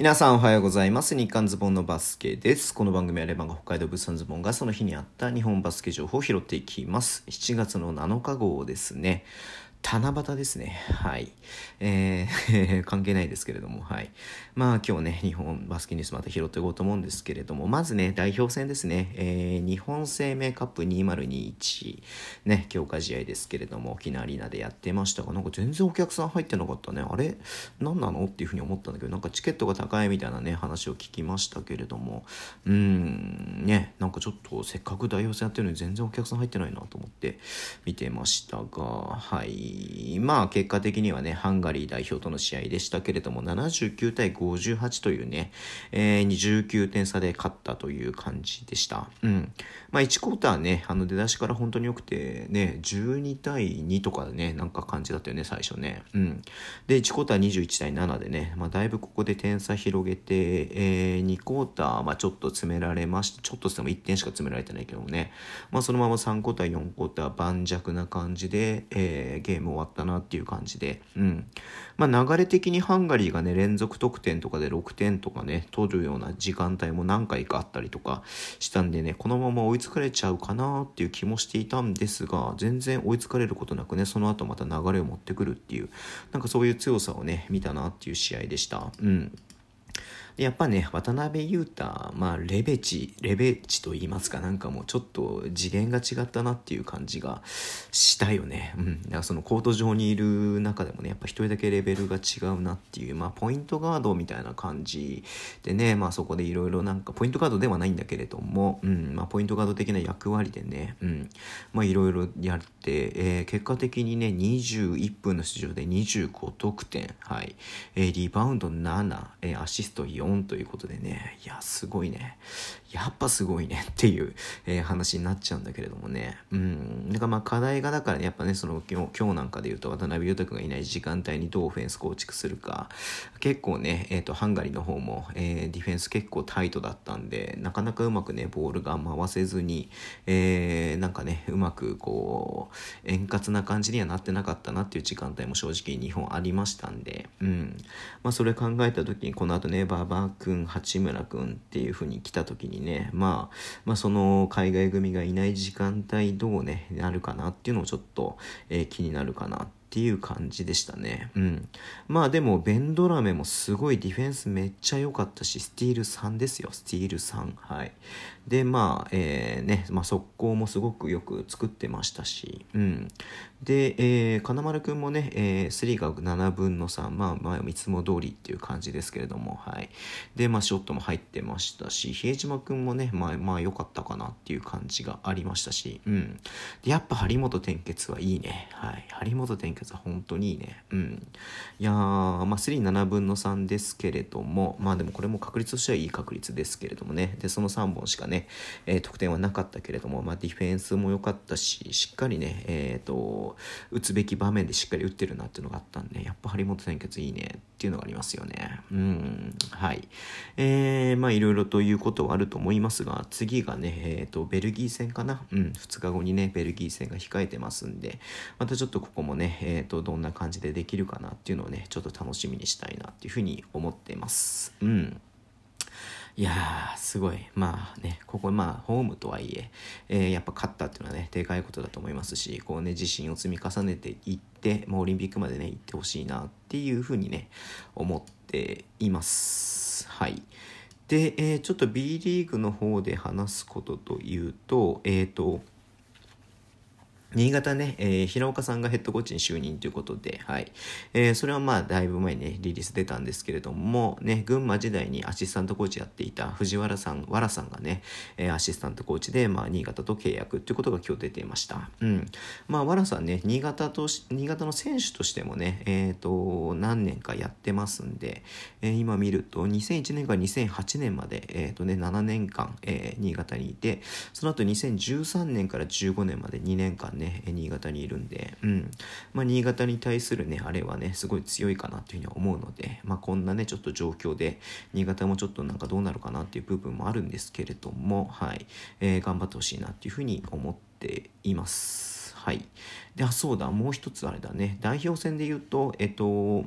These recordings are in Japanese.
皆さんおはようございます。日刊ズボンのバスケです。この番組はレバンが北海道物産ズボンがその日にあった日本バスケ情報を拾っていきます。7月の7日号ですね。七夕ですね。はい。えー、関係ないですけれども、はい。まあ今日ね、日本バスケニュースまた拾っていこうと思うんですけれども、まずね、代表戦ですね。えー、日本生命カップ2021、ね、強化試合ですけれども、沖縄アリーナでやってましたが、なんか全然お客さん入ってなかったね。あれ？何なの？っていうふうに思ったんだけど、なんかチケットが高いみたいなね、話を聞きましたけれども、うん、ね、なんかちょっとせっかく代表戦やってるのに全然お客さん入ってないなと思って見てましたが、はい。まあ結果的にはね、ハンガリー代表との試合でしたけれども、79対58というね、えー、29点差で勝ったという感じでした。うん。まあ1クォーターね、あの出だしから本当に良くて、ね、12対2とかね、なんか感じだったよね、最初ね。うん。で、1クォーター21対7でね、まあだいぶここで点差広げて、えー、2クォーター、まあちょっと詰められました。ちょっとしても1点しか詰められてないけどもね、まあそのまま3クォーター、4クォーター、盤石な感じで、えー、ゲームーム終わったなっていう感じで、うん。まあ流れ的にハンガリーがね、連続得点とかで6点とかね、取るような時間帯も何回かあったりとかしたんでね、このまま追いつかれちゃうかなっていう気もしていたんですが、全然追いつかれることなくね、その後また流れを持ってくるっていう、なんかそういう強さをね、見たなっていう試合でした。うん。でやっぱね、渡辺裕太、まあ、レベチ、レベチと言いますか、なんかもうちょっと次元が違ったなっていう感じがしたよね。うん。だからそのコート上にいる中でもね、やっぱ一人だけレベルが違うなっていう、まあ、ポイントガードみたいな感じでね、まあそこでいろいろなんか、ポイントガードではないんだけれども、うん、まあポイントガード的な役割でね、うん、まあいろいろやって、えー、結果的にね、21分の出場で25得点、はい、えー、リバウンド7、えー、アシスト4、4ということでね、いや、すごいね。やっぱすごいねっていう、えー、話になっちゃうんだけれどもね。うん。だからまあ課題がだからね、やっぱね、その今日今日なんかで言うと渡辺裕太君がいない時間帯にどうオフェンス構築するか。結構ね、えっ、ー、と、ハンガリーの方も、えー、ディフェンス結構タイトだったんで、なかなかうまくね、ボールが回せずに、えー、なんかね、うまくこう、円滑な感じにはなってなかったなっていう時間帯も正直日本ありましたんで、うん。まあそれ考えた時に、この後ね、馬場君、八村君っていう風に来た時にね、まあ、まあ、その海外組がいない時間帯どうね、なるかなっていうのをちょっと、えー、気になるかなってていう感じでしたね。うん。まあでも、ベンドラメもすごいディフェンスめっちゃ良かったし、スティール3ですよ、スティール3。はい。で、まあ、えー、ね、まあ、速攻もすごくよく作ってましたし、うん。で、えー、金丸くんもね、えー、3が7分の3、まあ、まあ、いつも通りっていう感じですけれども、はい。で、まあ、ショットも入ってましたし、比江島くんもね、まあ、まあ、良かったかなっていう感じがありましたし、うん。で、やっぱ張本転結はいいね。はい。張本転結は本当にいいね。うん。いやー、まあ、37分の3ですけれども、まあでもこれも確率としてはいい確率ですけれどもね。で、その3本しかね、えー、得点はなかったけれども、まあディフェンスも良かったし、しっかりね、えっ、ー、と、打つべき場面でしっかり打ってるなっていうのがあったんで、やっぱ張本転結いいねっていうのがありますよね。うん。はい。えー、まあいろいろということはあると思いますが、次がね、えっ、ー、と、ベルギー戦かな。うん。2日後にね、ベルギー戦が控えてますんで、またちょっとここもね、えっ、ー、と、どんな感じでできるかなっていうのをね、ちょっと楽しみにしたいなっていうふうに思っています。うん。いやー、すごい。まあね、ここ、まあ、ホームとはいええー、やっぱ勝ったっていうのはね、でかいことだと思いますし、こうね、自信を積み重ねていって、まあ、オリンピックまでね、行ってほしいなっていうふうにね、思っています。はい。で、えー、ちょっと B リーグの方で話すことというと、えっ、ー、と、新潟ね、えー、平岡さんがヘッドコーチに就任ということで、はい。えー、それはまあ、だいぶ前にね、リリース出たんですけれども、ね、群馬時代にアシスタントコーチやっていた藤原さん、原さんがね、えー、アシスタントコーチで、まあ、新潟と契約っていうことが今日出ていました。うん。まあ、原さんね、新潟とし新潟の選手としてもね、えっ、ー、と、何年かやってますんで、えー、今見ると、2001年から2008年まで、えっ、ー、とね、7年間、えー、新潟にいて、その後2013年から15年まで2年間ね、ね新潟にいるんで、うん。まあ、新潟に対するね、あれはね、すごい強いかなっていうふうに思うので、まあ、こんなね、ちょっと状況で、新潟もちょっとなんかどうなるかなっていう部分もあるんですけれども、はい。えー、頑張ってほしいなっていうふうに思っています。はい。で、あ、そうだ、もう一つあれだね、代表戦で言うと、えっと、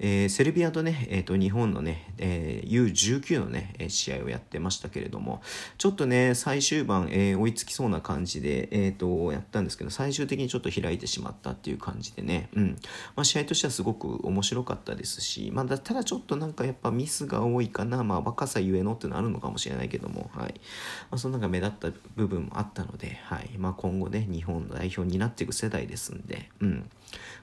えー、セルビアとね、えー、と日本のね、えー、U19 のね、試合をやってましたけれども、ちょっとね、最終盤、えー、追いつきそうな感じで、えー、とやったんですけど、最終的にちょっと開いてしまったっていう感じでね、うん。まあ、試合としてはすごく面白かったですし、まあ、ただちょっとなんかやっぱミスが多いかな、まあ、若さゆえのっていうのはあるのかもしれないけども、はい。まあ、そのなんか目立った部分もあったので、はい。まあ、今後ね、日本代表になっていく世代ですんで、うん。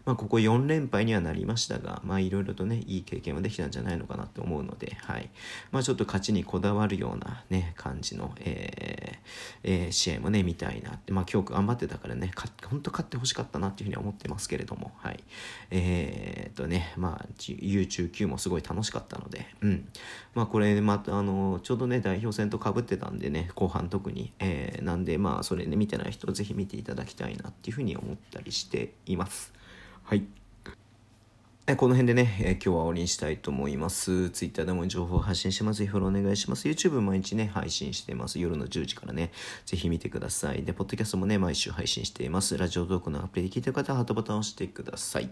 まあ、ここ4連敗にはなりましたが、いろいろとね、いい経験はできたんじゃないのかなと思うので、はい。まあ、ちょっと勝ちにこだわるようなね、感じの、えーえー、試合もね、見たいなって、まあ、今日頑張ってたからね、本当勝ってほしかったなっていうふうに思ってますけれども、はい。えー、っとね、まあ、U19 もすごい楽しかったので、うん。まあ、これ、また、あの、ちょうどね、代表戦とかぶってたんでね、後半特に、えー、なんで、まあ、それね、見てない人、ぜひ見ていただきたいなっていうふうに思ったりしています。はい。この辺でね、え今日は終わりにしたいと思います。Twitter でも情報発信してます。ぜひフォローお願いします。YouTube 毎日ね、配信してます。夜の10時からね、ぜひ見てください。で、ポッドキャストもね、毎週配信しています。ラジオトークのアプリで聞いてる方はハートボタンを押してください。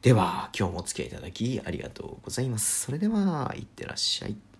では、今日もお付き合いいただきありがとうございます。それでは、いってらっしゃい。